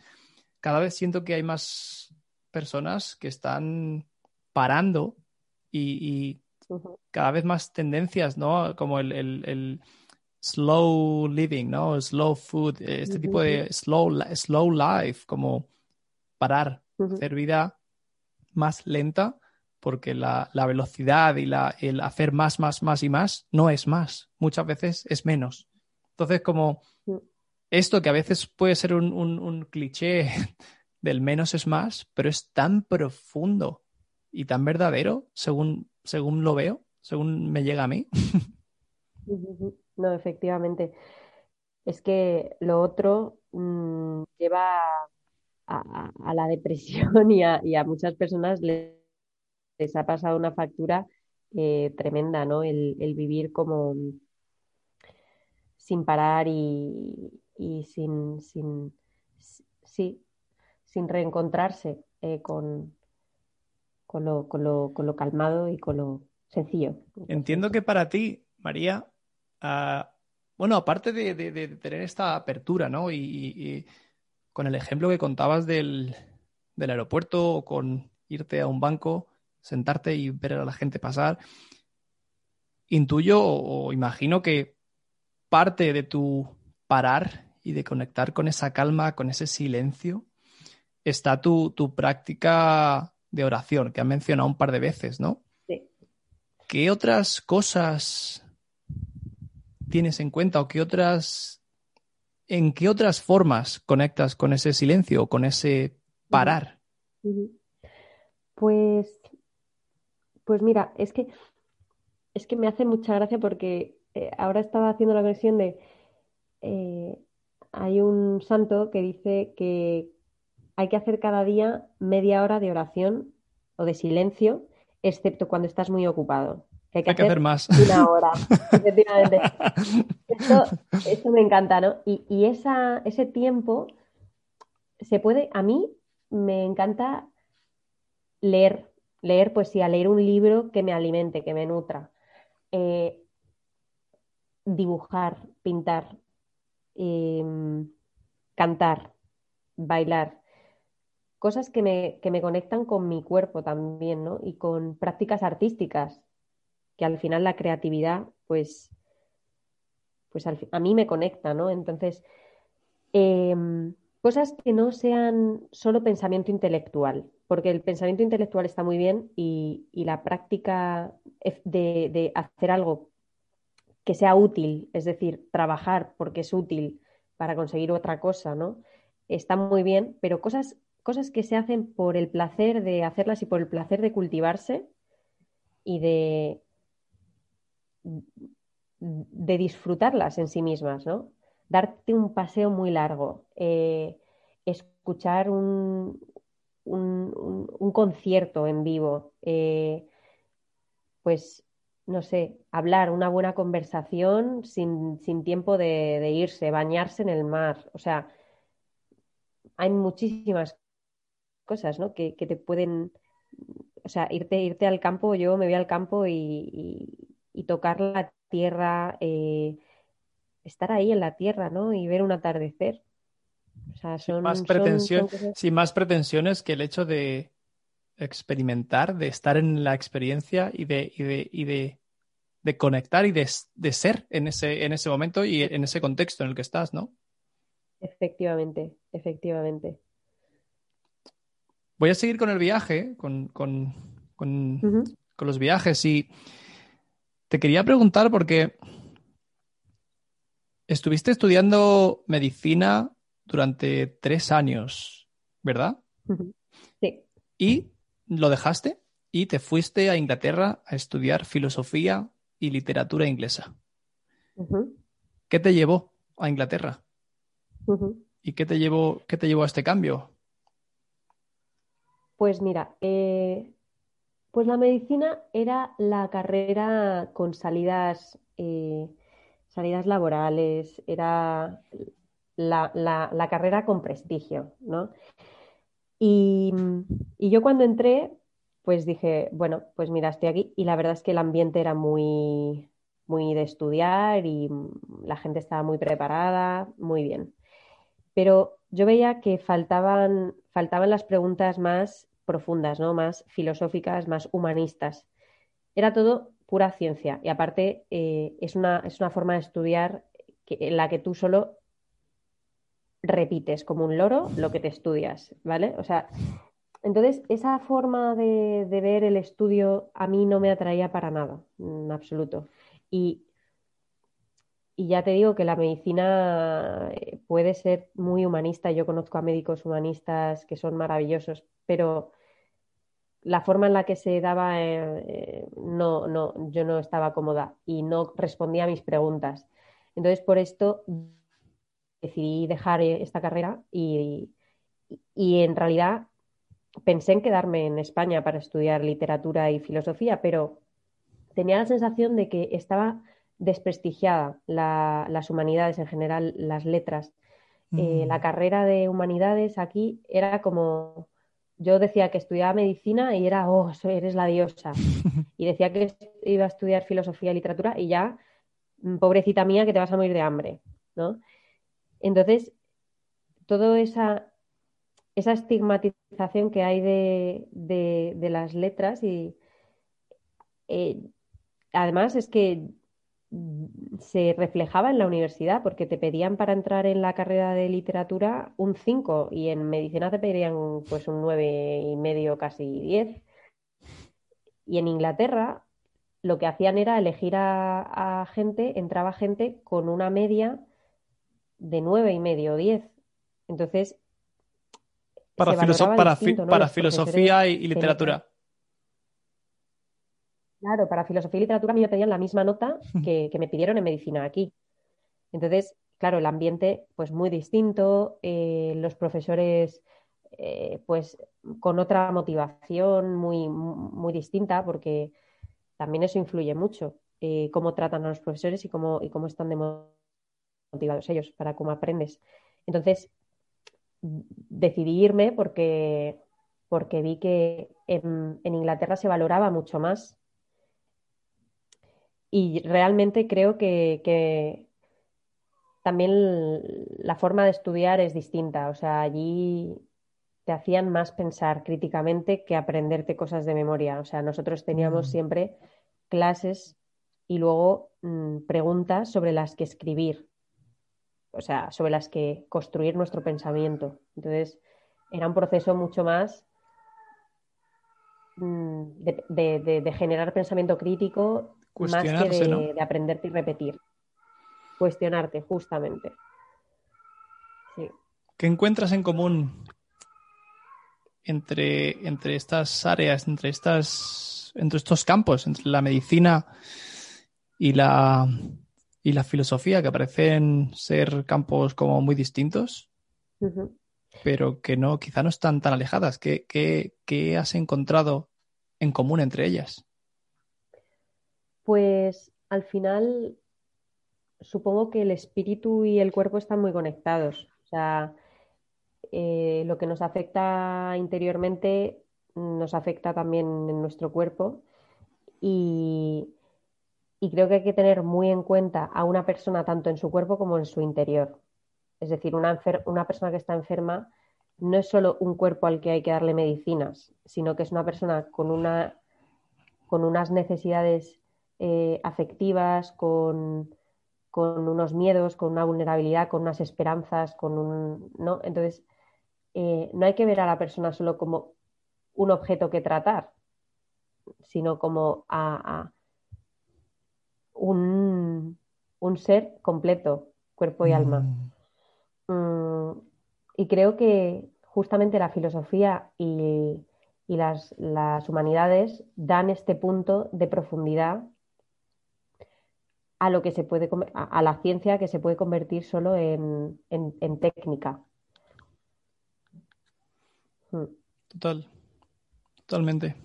Cada vez siento que hay más personas que están parando y, cada vez más tendencias, ¿no? Como el, slow living, ¿no? Slow food, este tipo de slow, slow life, como parar, hacer vida más lenta porque la, velocidad y la, el hacer más, más, más y más no es más. Muchas veces es menos. Entonces, como esto que a veces puede ser un, cliché <laughs> del menos es más, pero es tan profundo y tan verdadero según, según lo veo, según me llega a mí. <laughs> No, efectivamente. Es que lo otro mm, lleva a, la depresión <laughs> y a, muchas personas les les ha pasado una factura eh, tremenda, ¿no? El, vivir como sin parar y, sin, sin, sí, sin reencontrarse eh, con, con, lo, con, lo, con, lo, calmado y con lo sencillo. Entiendo que para ti, María, ah, bueno, aparte de, tener esta apertura, ¿no? Y, con el ejemplo que contabas del, del aeropuerto o con irte a un banco, sentarte y ver a la gente pasar. Intuyo o imagino que parte de tu parar y de conectar con esa calma, con ese silencio, está tu, práctica de oración, que has mencionado un par de veces, ¿no? Sí. ¿Qué otras cosas tienes en cuenta o qué otras, en qué otras formas conectas con ese silencio o con ese parar? Pues pues mira, es que, es que me hace mucha gracia porque eh, ahora estaba haciendo la versión de, eh, hay un santo que dice que hay que hacer cada día media hora de oración o de silencio, excepto cuando estás muy ocupado. hay que, hacer, más. Una hora, <laughs> efectivamente. <laughs> Esto, me encanta, ¿no? Y, y esa, ese tiempo se puede, a mí me encanta leer leer poesía, leer un libro que me alimente, que me nutra, eh, dibujar, pintar, em, cantar, bailar, cosas que me, que me, conectan con mi cuerpo también, ¿no? Y con prácticas artísticas, que al final la creatividad, pues, pues a mí me conecta, ¿no? Entonces, em, cosas que no sean solo pensamiento intelectual, porque el pensamiento intelectual está muy bien y, la práctica de, hacer algo que sea útil, es decir, trabajar porque es útil para conseguir otra cosa, ¿no? Está muy bien, pero cosas, cosas que se hacen por el placer de hacerlas y por el placer de cultivarse y de, de disfrutarlas en sí mismas, ¿no? Darte un paseo muy largo, eh, escuchar un, un, concierto en vivo, eh, pues, no sé, hablar, una buena conversación sin, tiempo de, irse, bañarse en el mar. O sea, hay muchísimas cosas, ¿no? Que, te pueden, o sea, irte, irte al campo, yo me voy al campo y, tocar la tierra, eh, estar ahí en la tierra, ¿no? Y ver un atardecer sin, más sin más pretensiones que el hecho de experimentar, de estar en la experiencia y de, y de, de, conectar y de, ser en ese, en ese momento y en ese contexto en el que estás, ¿no? Efectivamente, efectivamente. Voy a seguir con el viaje, con, los viajes y te quería preguntar porque estuviste estudiando medicina durante tres años, ¿verdad? Sí. Y lo dejaste y te fuiste a Inglaterra a estudiar filosofía y literatura inglesa. ¿Qué te llevó a Inglaterra? ¿Y qué te llevó, qué te llevó a este cambio? Pues mira, eh, pues la medicina era la carrera con salidas, eh, salidas laborales, era la, carrera con prestigio, ¿no? Y, yo cuando entré, pues dije, bueno, pues mira, estoy aquí y la verdad es que el ambiente era muy, muy de estudiar y la gente estaba muy preparada, muy bien. Pero yo veía que faltaban, faltaban las preguntas más profundas, ¿no? Más filosóficas, más humanistas. Era todo pura ciencia y aparte eh, es, una, es una forma de estudiar en la que tú solo repites como un loro lo que te estudias, ¿vale? O sea, entonces esa forma de, ver el estudio a mí no me atraía para nada, en absoluto. Y, y ya te digo que la medicina eh, puede ser muy humanista, yo conozco a médicos humanistas que son maravillosos, pero la forma en la que se daba, eh, no, no, yo no estaba cómoda y no respondía a mis preguntas. Entonces, por esto decidí dejar eh, esta carrera y, en realidad pensé en quedarme en España para estudiar literatura y filosofía, pero tenía la sensación de que estaba desprestigiada las humanidades en general, las letras. Eh, la mm. carrera de humanidades aquí era como, yo decía que estudiaba medicina y era, oh, eres la diosa. <laughs> Y decía que iba a estudiar filosofía y literatura y ya, mm, pobrecita mía, que te vas a morir de hambre, ¿no? Entonces, toda esa, esa estigmatización que hay de, las letras y eh, además es que se reflejaba en la universidad porque te pedían para entrar en la carrera de literatura un 5 y en medicina te pedirían pues un nueve y medio, casi 10. Y en Inglaterra lo que hacían era elegir a gente, entraba gente con una media de nueve y medio, diez. Entonces. Para, para, filosofía y, literatura. Claro, para filosofía y literatura a mí me pedían la misma nota <laughs> que, me pidieron en medicina aquí. Entonces, claro, el ambiente pues muy distinto, eh, los profesores eh, pues con otra motivación muy, muy distinta, porque también eso influye mucho, eh, cómo tratan a los profesores y cómo, y cómo están de motivados ellos para cómo aprendes. Entonces, decidí irme porque, porque vi que en, Inglaterra se valoraba mucho más. Y realmente creo que, también la forma de estudiar es distinta. O sea, allí te hacían más pensar críticamente que aprenderte cosas de memoria. O sea, nosotros teníamos mm. siempre clases y luego mm, preguntas sobre las que escribir o sea, sobre las que construir nuestro pensamiento. Entonces, era un proceso mucho más mm, de, generar pensamiento crítico más que de, aprenderte y repetir. Cuestionarte, justamente. ¿Qué encuentras en común entre, entre estas áreas, entre, estas, entre estos campos, entre la medicina y la, y la filosofía, que parecen ser campos como muy distintos? pero que no, quizá no están tan alejadas. ¿Qué, qué has encontrado en común entre ellas? Pues al final supongo que el espíritu y el cuerpo están muy conectados. O sea, eh, lo que nos afecta interiormente nos afecta también en nuestro cuerpo y, creo que hay que tener muy en cuenta a una persona tanto en su cuerpo como en su interior. Es decir, una, una persona que está enferma no es solo un cuerpo al que hay que darle medicinas, sino que es una persona con, una, con unas necesidades eh, afectivas, con, con, unos miedos, con una vulnerabilidad, con unas esperanzas, con un. ¿no? Entonces, eh, no hay que ver a la persona solo como un objeto que tratar, sino como a, un, ser completo, cuerpo y alma. Mm. Mm, y creo que justamente la filosofía y, las, humanidades dan este punto de profundidad a lo que se puede a, la ciencia que se puede convertir solo en técnica. Mm. Total, totalmente.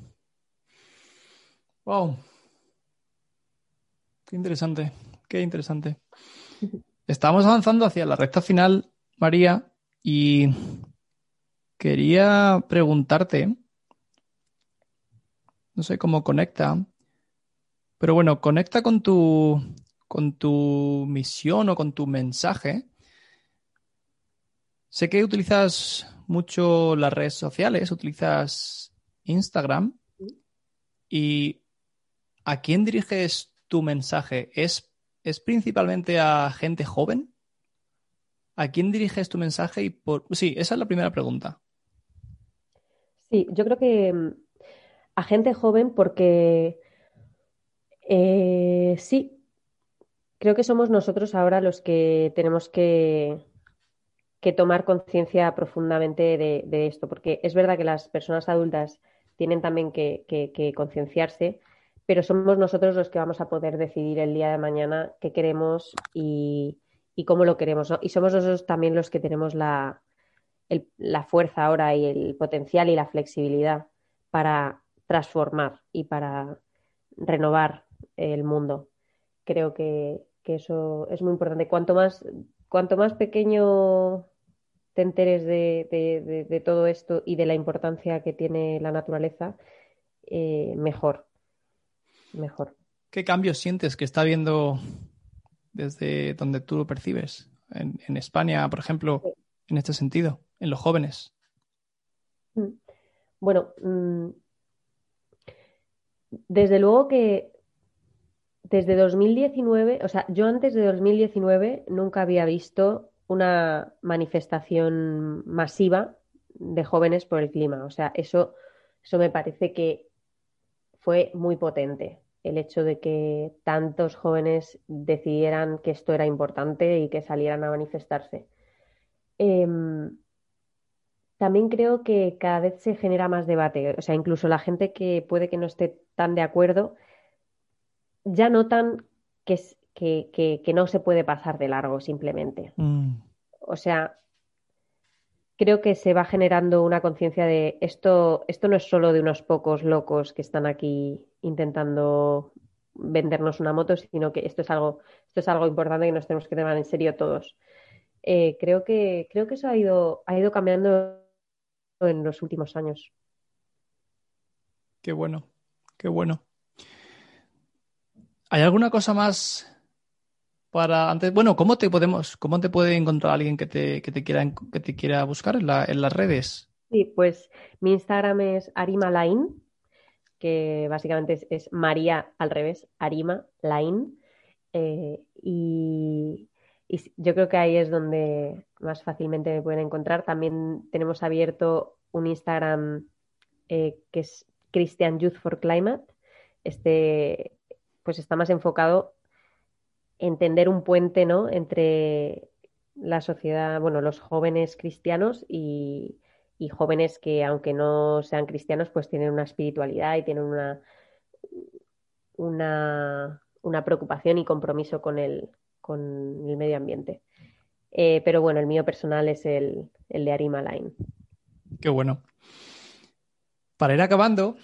Wow. Qué interesante, qué interesante. Estamos avanzando hacia la recta final, María, y quería preguntarte, no sé cómo conecta, pero bueno, conecta con tu, con tu misión o con tu mensaje. Sé que utilizas mucho las redes sociales, utilizas Instagram. ¿Y a quién diriges tu mensaje? ¿Es, ¿Es principalmente a gente joven? ¿A quién diriges tu mensaje? Y por... Sí, esa es la primera pregunta. Sí, yo creo que mm, a gente joven porque eh, sí, creo que somos nosotros ahora los que tenemos que que tomar conciencia profundamente de, esto, porque es verdad que las personas adultas tienen también que, concienciarse, pero somos nosotros los que vamos a poder decidir el día de mañana qué queremos y, cómo lo queremos. Y somos nosotros también los que tenemos la, la fuerza ahora y el potencial y la flexibilidad para transformar y para renovar el mundo. Creo que, que, eso es muy importante. Cuanto más, cuanto más pequeño te enteres de, todo esto y de la importancia que tiene la naturaleza, eh, mejor. Mejor. ¿Qué cambios sientes que está habiendo desde donde tú lo percibes? En, España, por ejemplo, en este sentido, en los jóvenes. Mm. Bueno, mm, desde luego que desde 2019, o sea, yo antes de 2019 nunca había visto una manifestación masiva de jóvenes por el clima. O sea, eso, eso me parece que fue muy potente, el hecho de que tantos jóvenes decidieran que esto era importante y que salieran a manifestarse. Em, también creo que cada vez se genera más debate. O sea, incluso la gente que puede que no esté tan de acuerdo, ya notan que, que, no se puede pasar de largo simplemente. Mm. O sea, creo que se va generando una conciencia de esto, esto no es solo de unos pocos locos que están aquí intentando vendernos una moto, sino que esto es algo, esto es algo importante que nos tenemos que tomar en serio todos. Eh, creo que, creo que eso ha ido, ha ido cambiando en los últimos años. Qué bueno, qué bueno. ¿Hay alguna cosa más para antes, bueno, ¿cómo te podemos, cómo te puede encontrar alguien que te, quiera que te quiera buscar en, las redes? Sí, pues mi Instagram es Arima Lain, que básicamente es, María al revés, Arima Lain. Eh, y, yo creo que ahí es donde más fácilmente me pueden encontrar. También tenemos abierto un Instagram eh, que es Christian Youth for Climate. Este, pues está más enfocado entender un puente ¿no? entre la sociedad, bueno, los jóvenes cristianos y, jóvenes que, aunque no sean cristianos, pues tienen una espiritualidad y tienen una, una, preocupación y compromiso con el, con el medio ambiente. Eh, pero bueno, el mío personal es el, el de Arima Line. Qué bueno. Para ir acabando,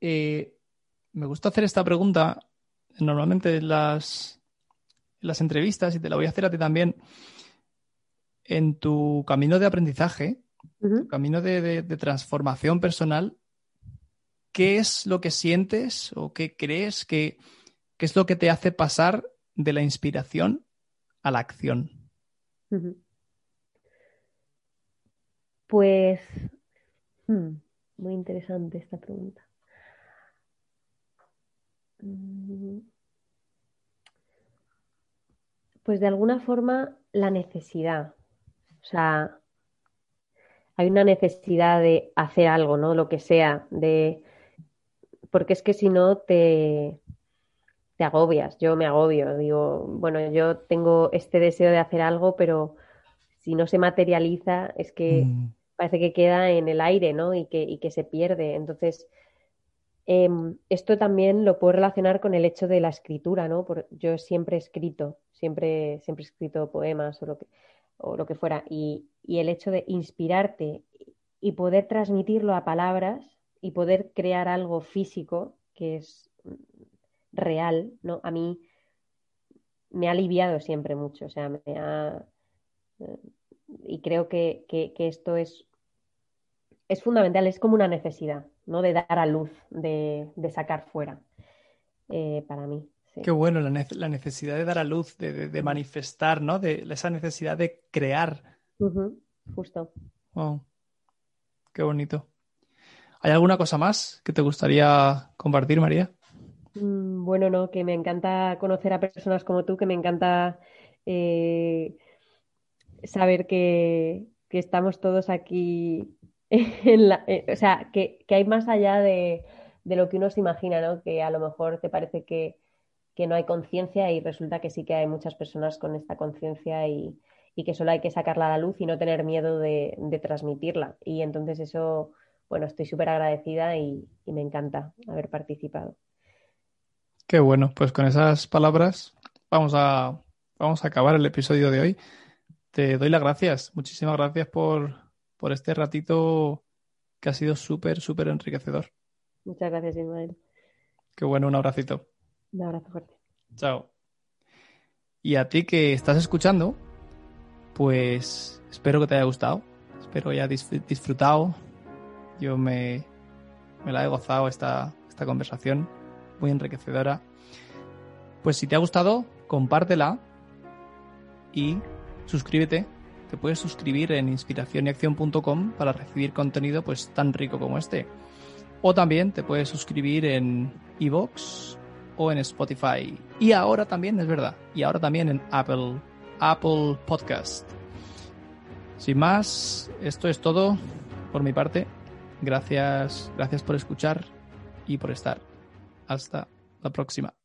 eh, me gusta hacer esta pregunta normalmente en las, las entrevistas y te la voy a hacer a ti también. En tu camino de aprendizaje, tu camino de, transformación personal, ¿qué es lo que sientes o qué crees que, es lo que te hace pasar de la inspiración a la acción? Pues hmm, muy interesante esta pregunta. Mm. Pues de alguna forma la necesidad. O sea, hay una necesidad de hacer algo, ¿no? Lo que sea, de porque es que si no te, te agobias, yo me agobio, digo, bueno, yo tengo este deseo de hacer algo, pero si no se materializa, es que mm. parece que queda en el aire, ¿no? Y que, y que se pierde. Entonces, Em, esto también lo puedo relacionar con el hecho de la escritura, ¿no? yo siempre he escrito, siempre, siempre he escrito poemas o lo que, o lo que fuera, y, el hecho de inspirarte y poder transmitirlo a palabras y poder crear algo físico que es real, ¿no? A mí me ha aliviado siempre mucho, o sea, me ha... Y creo que, que esto es es fundamental, es como una necesidad, ¿no? De dar a luz, de, sacar fuera, eh, para mí. Qué bueno, la, necesidad de dar a luz, de, manifestar, ¿no? De esa necesidad de crear. Justo. Wow. Qué bonito. ¿Hay alguna cosa más que te gustaría compartir, María? Mm, bueno, no, que me encanta conocer a personas como tú, que me encanta eh, saber que, que estamos todos aquí <laughs> Eh, o sea, que, hay más allá de, lo que uno se imagina, ¿no? Que a lo mejor te parece que, no hay conciencia y resulta que sí que hay muchas personas con esta conciencia y, que solo hay que sacarla a la luz y no tener miedo de, transmitirla. Y entonces eso, bueno, estoy súper agradecida y, me encanta haber participado. Qué bueno, pues con esas palabras vamos a, vamos a acabar el episodio de hoy. Te doy las gracias, muchísimas gracias por, por este ratito que ha sido súper, súper enriquecedor. Muchas gracias, Ismael. Qué bueno, un abracito. Un abrazo fuerte. Chao. Y a ti que estás escuchando, pues espero que te haya gustado. Espero que hayas disfrutado. Yo me, me la he gozado esta, esta conversación, muy enriquecedora. Pues si te ha gustado, compártela y suscríbete te puedes suscribir en inspiracionyacción.com para recibir contenido pues tan rico como este. O también te puedes suscribir en iVoox o en Spotify. Y ahora también, es verdad, y ahora también en Apple, Apple Podcast. Sin más, esto es todo por mi parte. Gracias, gracias por escuchar y por estar. Hasta la próxima.